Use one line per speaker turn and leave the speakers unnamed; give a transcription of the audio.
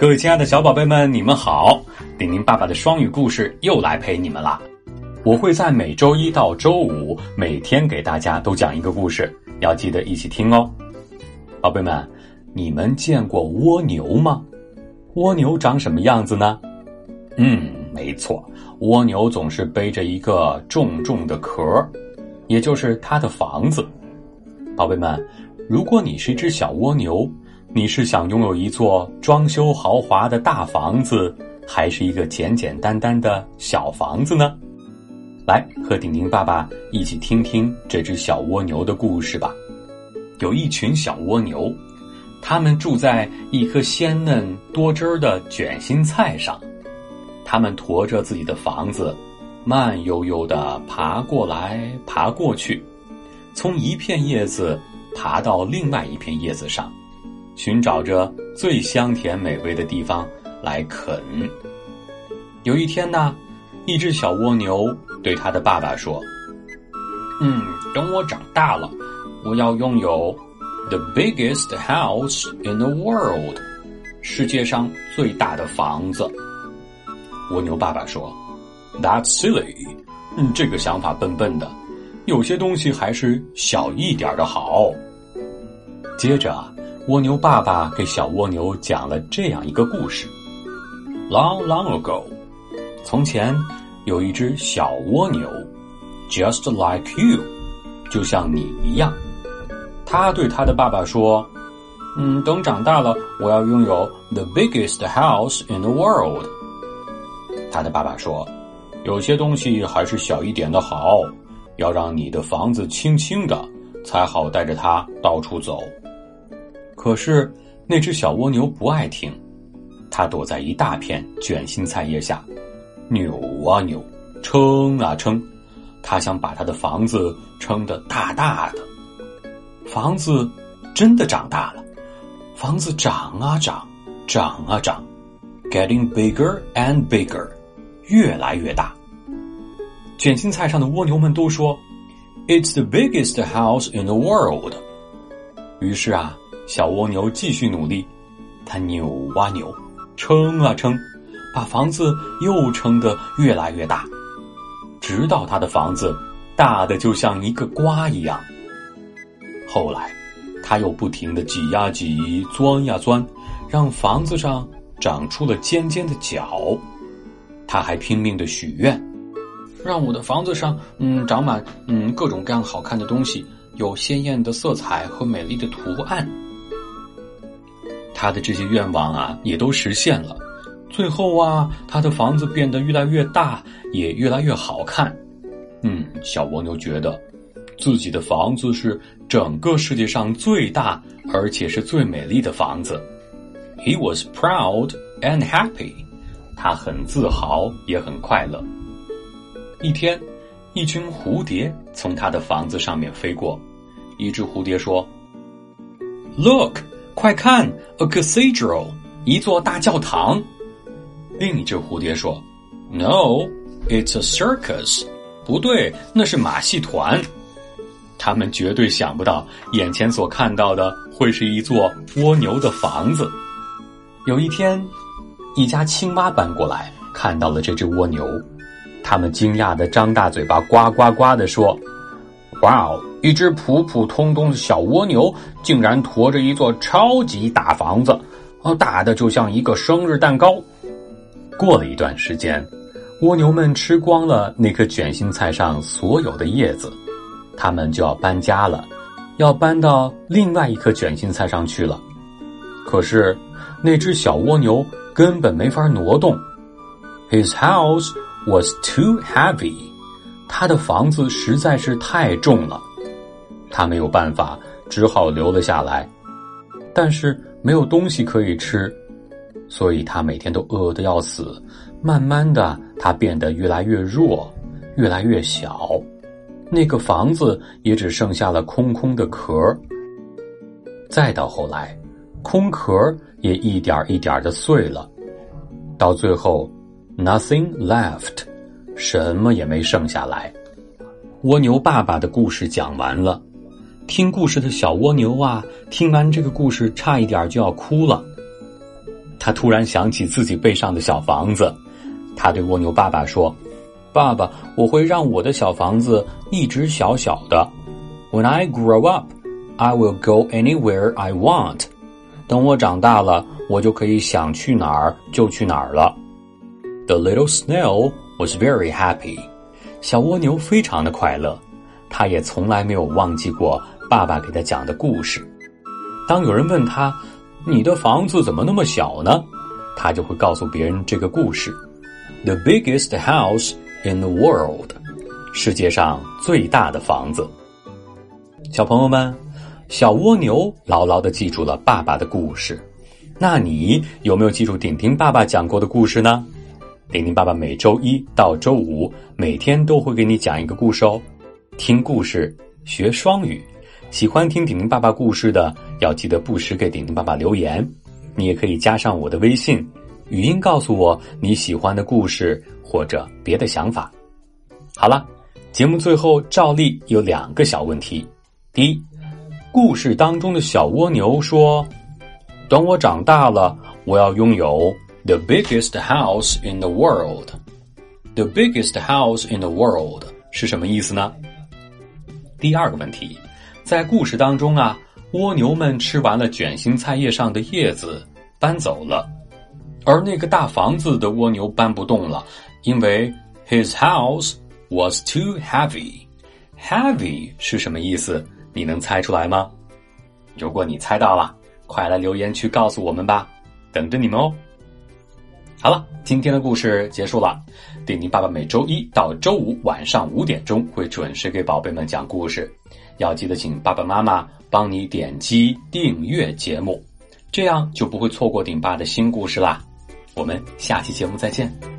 各位亲爱的小宝贝们，你们好！丁丁爸爸的双语故事又来陪你们啦。我会在每周一到周五每天给大家都讲一个故事，要记得一起听哦。宝贝们，你们见过蜗牛吗？蜗牛长什么样子呢？嗯，没错，蜗牛总是背着一个重重的壳，也就是它的房子。宝贝们，如果你是一只小蜗牛，你是想拥有一座装修豪华的大房子，还是一个简简单单的小房子呢？来和顶顶爸爸一起听听这只小蜗牛的故事吧。有一群小蜗牛，它们住在一颗鲜嫩多汁儿的卷心菜上，它们驮着自己的房子，慢悠悠地爬过来爬过去。从一片叶子爬到另外一片叶子上，寻找着最香甜美味的地方来啃。有一天呢，一只小蜗牛对它的爸爸说：“嗯，等我长大了，我要拥有 the biggest house in the world，世界上最大的房子。”蜗牛爸爸说：“That's silly，嗯，这个想法笨笨的。”有些东西还是小一点的好。接着，蜗牛爸爸给小蜗牛讲了这样一个故事：Long, long ago，从前有一只小蜗牛，just like you，就像你一样。他对他的爸爸说：“嗯，等长大了，我要拥有 the biggest house in the world。”他的爸爸说：“有些东西还是小一点的好。”要让你的房子轻轻的，才好带着它到处走。可是那只小蜗牛不爱听，它躲在一大片卷心菜叶下，扭啊扭，撑啊撑，它想把它的房子撑得大大的。房子真的长大了，房子长啊长，长啊长，getting bigger and bigger，越来越大。卷心菜上的蜗牛们都说：“It's the biggest house in the world。”于是啊，小蜗牛继续努力，它扭啊扭，撑啊撑，把房子又撑得越来越大，直到它的房子大的就像一个瓜一样。后来，它又不停的挤呀挤，钻呀钻，让房子上长出了尖尖的角。它还拼命的许愿。让我的房子上，嗯，长满嗯各种各样好看的东西，有鲜艳的色彩和美丽的图案。他的这些愿望啊，也都实现了。最后啊，他的房子变得越来越大，也越来越好看。嗯，小蜗牛觉得自己的房子是整个世界上最大，而且是最美丽的房子。He was proud and happy。他很自豪，也很快乐。一天，一群蝴蝶从他的房子上面飞过。一只蝴蝶说：“Look，快看，a cathedral，一座大教堂。”另一只蝴蝶说：“No，it's a circus，不对，那是马戏团。”他们绝对想不到，眼前所看到的会是一座蜗牛的房子。有一天，一家青蛙搬过来，看到了这只蜗牛。他们惊讶的张大嘴巴，呱呱呱的说：“哇哦！一只普普通通的小蜗牛，竟然驮着一座超级大房子，哦，大的就像一个生日蛋糕。”过了一段时间，蜗牛们吃光了那颗卷心菜上所有的叶子，他们就要搬家了，要搬到另外一颗卷心菜上去了。可是那只小蜗牛根本没法挪动。His house. Was too heavy，他的房子实在是太重了，他没有办法，只好留了下来。但是没有东西可以吃，所以他每天都饿得要死。慢慢的，他变得越来越弱，越来越小，那个房子也只剩下了空空的壳。再到后来，空壳也一点一点的碎了，到最后。Nothing left，什么也没剩下来。蜗牛爸爸的故事讲完了，听故事的小蜗牛啊，听完这个故事差一点就要哭了。他突然想起自己背上的小房子，他对蜗牛爸爸说：“爸爸，我会让我的小房子一直小小的。When I grow up, I will go anywhere I want。等我长大了，我就可以想去哪儿就去哪儿了。” The little snail was very happy。小蜗牛非常的快乐，他也从来没有忘记过爸爸给他讲的故事。当有人问他：“你的房子怎么那么小呢？”他就会告诉别人这个故事：“The biggest house in the world。”世界上最大的房子。小朋友们，小蜗牛牢牢的记住了爸爸的故事。那你有没有记住顶顶爸爸讲过的故事呢？顶顶爸爸每周一到周五每天都会给你讲一个故事哦，听故事学双语。喜欢听丁丁爸爸故事的，要记得不时给丁丁爸爸留言。你也可以加上我的微信，语音告诉我你喜欢的故事或者别的想法。好了，节目最后照例有两个小问题：第一，故事当中的小蜗牛说：“等我长大了，我要拥有。” The biggest house in the world. The biggest house in the world 是什么意思呢？第二个问题，在故事当中啊，蜗牛们吃完了卷心菜叶上的叶子，搬走了，而那个大房子的蜗牛搬不动了，因为 his house was too heavy. Heavy 是什么意思？你能猜出来吗？如果你猜到了，快来留言区告诉我们吧，等着你们哦。好了，今天的故事结束了。丁丁爸爸每周一到周五晚上五点钟会准时给宝贝们讲故事，要记得请爸爸妈妈帮你点击订阅节目，这样就不会错过顶爸的新故事啦。我们下期节目再见。